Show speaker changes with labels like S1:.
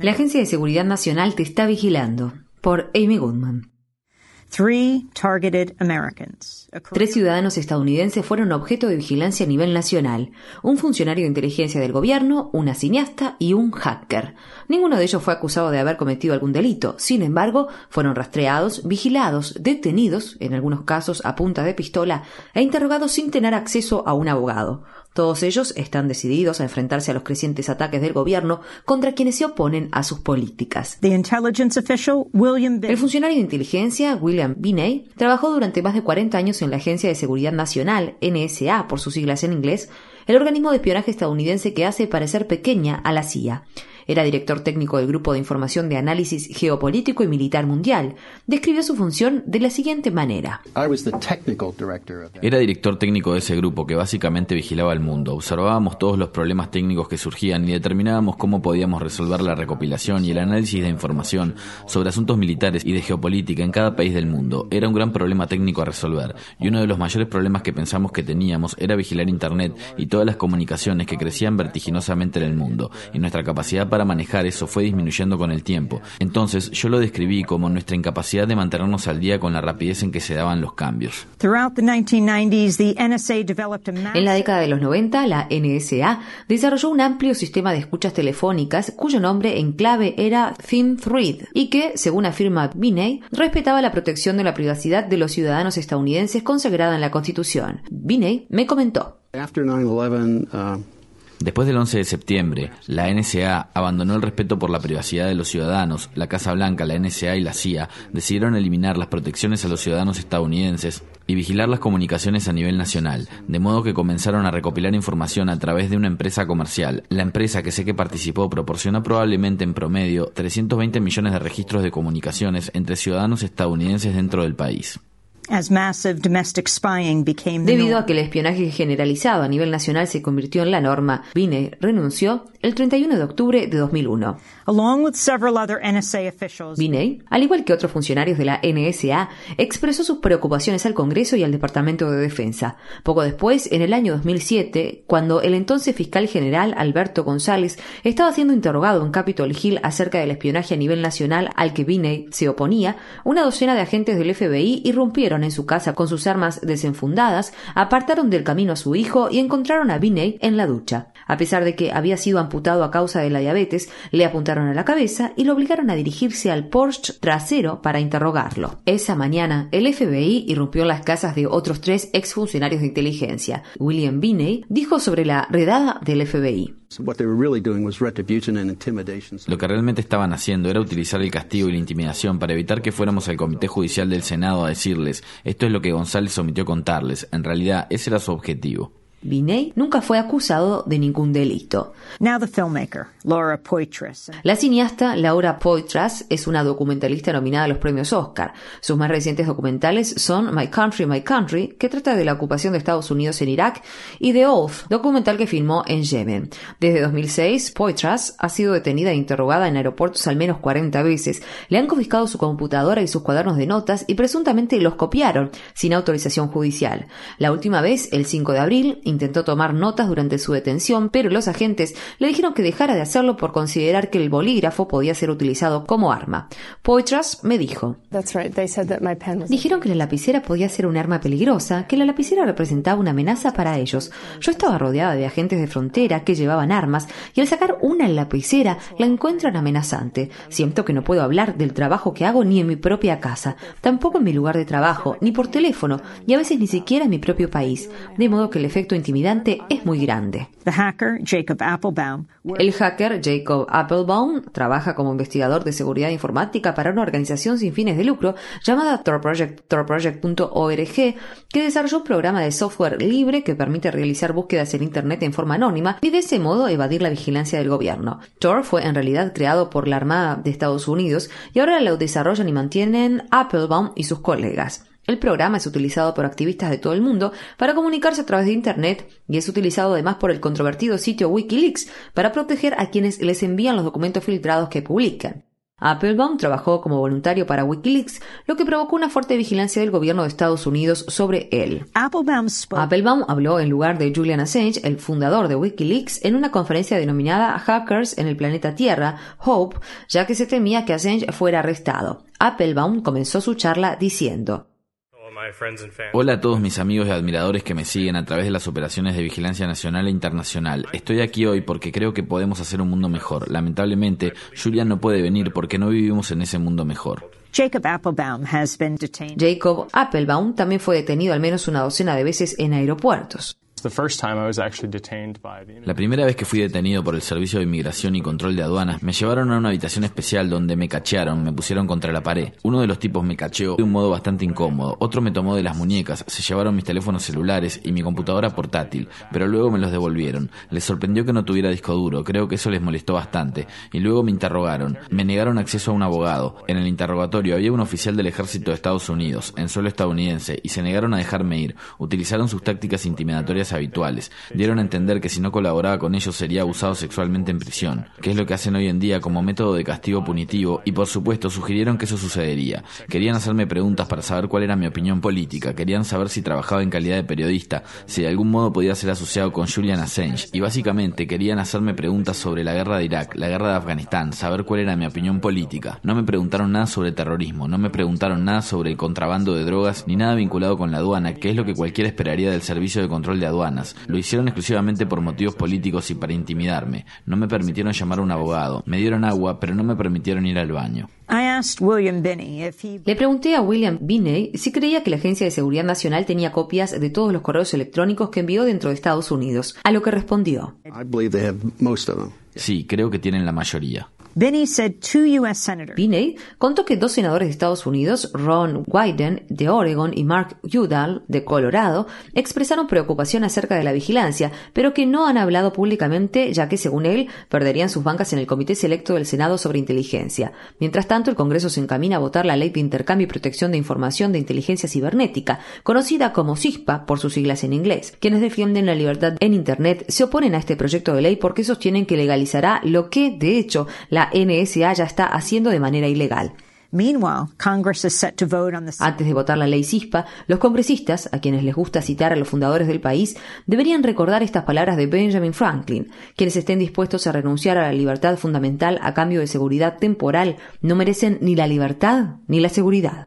S1: La Agencia de Seguridad Nacional te está vigilando. Por Amy Goodman.
S2: Three targeted Americans.
S1: Tres ciudadanos estadounidenses fueron objeto de vigilancia a nivel nacional, un funcionario de inteligencia del gobierno, una cineasta y un hacker. Ninguno de ellos fue acusado de haber cometido algún delito, sin embargo, fueron rastreados, vigilados, detenidos, en algunos casos a punta de pistola, e interrogados sin tener acceso a un abogado. Todos ellos están decididos a enfrentarse a los crecientes ataques del gobierno contra quienes se oponen a sus políticas.
S2: The intelligence official, William
S1: El funcionario de inteligencia, William Binney, trabajó durante más de 40 años en la Agencia de Seguridad Nacional, NSA por sus siglas en inglés, el organismo de espionaje estadounidense que hace parecer pequeña a la CIA. Era director técnico del Grupo de Información de Análisis Geopolítico y Militar Mundial. Describió su función de la siguiente manera.
S3: Era director técnico de ese grupo que básicamente vigilaba el mundo. Observábamos todos los problemas técnicos que surgían y determinábamos cómo podíamos resolver la recopilación y el análisis de información sobre asuntos militares y de geopolítica en cada país del mundo. Era un gran problema técnico a resolver y uno de los mayores problemas que pensamos que teníamos era vigilar Internet y todas las comunicaciones que crecían vertiginosamente en el mundo y nuestra capacidad para manejar eso fue disminuyendo con el tiempo. Entonces yo lo describí como nuestra incapacidad de mantenernos al día con la rapidez en que se daban los cambios.
S1: En la década de los 90, la NSA desarrolló un amplio sistema de escuchas telefónicas cuyo nombre en clave era ThinThread y que, según afirma Binney, respetaba la protección de la privacidad de los ciudadanos estadounidenses consagrada en la Constitución. Binney me comentó.
S3: Después del 11 de septiembre, la NSA abandonó el respeto por la privacidad de los ciudadanos. La Casa Blanca, la NSA y la CIA decidieron eliminar las protecciones a los ciudadanos estadounidenses y vigilar las comunicaciones a nivel nacional, de modo que comenzaron a recopilar información a través de una empresa comercial. La empresa que sé que participó proporcionó probablemente en promedio 320 millones de registros de comunicaciones entre ciudadanos estadounidenses dentro del país.
S1: Debido a que el espionaje generalizado a nivel nacional se convirtió en la norma, Binney renunció el 31 de octubre de 2001. Binney, al igual que otros funcionarios de la NSA, expresó sus preocupaciones al Congreso y al Departamento de Defensa. Poco después, en el año 2007, cuando el entonces fiscal general Alberto González estaba siendo interrogado en Capitol Hill acerca del espionaje a nivel nacional al que Binney se oponía, una docena de agentes del FBI irrumpieron en su casa con sus armas desenfundadas, apartaron del camino a su hijo y encontraron a Binney en la ducha. A pesar de que había sido amputado a causa de la diabetes, le apuntaron a la cabeza y lo obligaron a dirigirse al Porsche trasero para interrogarlo. Esa mañana, el FBI irrumpió en las casas de otros tres exfuncionarios de inteligencia. William Binney dijo sobre la redada del FBI.
S3: Lo que realmente estaban haciendo era utilizar el castigo y la intimidación para evitar que fuéramos al Comité Judicial del Senado a decirles, esto es lo que González omitió contarles. En realidad, ese era su objetivo.
S1: Binney nunca fue acusado de ningún delito. La cineasta Laura Poitras es una documentalista nominada a los premios Oscar. Sus más recientes documentales son My Country, My Country, que trata de la ocupación de Estados Unidos en Irak, y The Oath, documental que filmó en Yemen. Desde 2006, Poitras ha sido detenida e interrogada en aeropuertos al menos 40 veces. Le han confiscado su computadora y sus cuadernos de notas y presuntamente los copiaron sin autorización judicial. La última vez, el 5 de abril, intentó tomar notas durante su detención, pero los agentes le dijeron que dejara de hacerlo por considerar que el bolígrafo podía ser utilizado como arma. Poitras me dijo. Dijeron que la lapicera podía ser un arma peligrosa, que la lapicera representaba una amenaza para ellos. Yo estaba rodeada de agentes de frontera que llevaban armas y al sacar una lapicera la encuentran amenazante. Siento que no puedo hablar del trabajo que hago ni en mi propia casa, tampoco en mi lugar de trabajo, ni por teléfono, y a veces ni siquiera en mi propio país. De modo que el efecto intimidante es muy grande. El hacker Jacob Applebaum trabaja como investigador de seguridad informática para una organización sin fines de lucro llamada Tor Project, torproject.org, que desarrolló un programa de software libre que permite realizar búsquedas en Internet en forma anónima y de ese modo evadir la vigilancia del gobierno. Tor fue en realidad creado por la Armada de Estados Unidos y ahora lo desarrollan y mantienen Applebaum y sus colegas. El programa es utilizado por activistas de todo el mundo para comunicarse a través de Internet y es utilizado además por el controvertido sitio Wikileaks para proteger a quienes les envían los documentos filtrados que publican. Applebaum trabajó como voluntario para Wikileaks, lo que provocó una fuerte vigilancia del gobierno de Estados Unidos sobre él. Applebaum habló en lugar de Julian Assange, el fundador de Wikileaks, en una conferencia denominada Hackers en el planeta Tierra, Hope, ya que se temía que Assange fuera arrestado. Applebaum comenzó su charla diciendo
S3: Hola a todos mis amigos y admiradores que me siguen a través de las operaciones de vigilancia nacional e internacional. Estoy aquí hoy porque creo que podemos hacer un mundo mejor. Lamentablemente, Julian no puede venir porque no vivimos en ese mundo mejor.
S2: Jacob Applebaum,
S1: Jacob Applebaum también fue detenido al menos una docena de veces en aeropuertos.
S3: La primera vez que fui detenido por el Servicio de Inmigración y Control de Aduanas, me llevaron a una habitación especial donde me cachearon, me pusieron contra la pared. Uno de los tipos me cacheó de un modo bastante incómodo, otro me tomó de las muñecas, se llevaron mis teléfonos celulares y mi computadora portátil, pero luego me los devolvieron. Les sorprendió que no tuviera disco duro, creo que eso les molestó bastante, y luego me interrogaron. Me negaron acceso a un abogado. En el interrogatorio había un oficial del ejército de Estados Unidos, en suelo estadounidense, y se negaron a dejarme ir. Utilizaron sus tácticas intimidatorias habituales. Dieron a entender que si no colaboraba con ellos sería abusado sexualmente en prisión, que es lo que hacen hoy en día como método de castigo punitivo, y por supuesto sugirieron que eso sucedería. Querían hacerme preguntas para saber cuál era mi opinión política, querían saber si trabajaba en calidad de periodista, si de algún modo podía ser asociado con Julian Assange, y básicamente querían hacerme preguntas sobre la guerra de Irak, la guerra de Afganistán, saber cuál era mi opinión política. No me preguntaron nada sobre terrorismo, no me preguntaron nada sobre el contrabando de drogas, ni nada vinculado con la aduana, que es lo que cualquiera esperaría del Servicio de Control de Aduanas. Lo hicieron exclusivamente por motivos políticos y para intimidarme. No me permitieron llamar a un abogado. Me dieron agua, pero no me permitieron ir al baño.
S1: Le pregunté a William Binney si creía que la Agencia de Seguridad Nacional tenía copias de todos los correos electrónicos que envió dentro de Estados Unidos, a lo que respondió.
S3: Sí, creo que tienen la mayoría.
S1: Binney contó que dos senadores de Estados Unidos, Ron Wyden de Oregon y Mark Udall de Colorado, expresaron preocupación acerca de la vigilancia, pero que no han hablado públicamente ya que, según él, perderían sus bancas en el Comité Selecto del Senado sobre Inteligencia. Mientras tanto, el Congreso se encamina a votar la Ley de Intercambio y Protección de Información de Inteligencia Cibernética, conocida como CISPA por sus siglas en inglés. Quienes defienden la libertad en Internet se oponen a este proyecto de ley porque sostienen que legalizará lo que, de hecho, la NSA ya está haciendo de manera ilegal. Antes de votar la ley CISPA, los congresistas, a quienes les gusta citar a los fundadores del país, deberían recordar estas palabras de Benjamin Franklin. Quienes estén dispuestos a renunciar a la libertad fundamental a cambio de seguridad temporal no merecen ni la libertad ni la seguridad.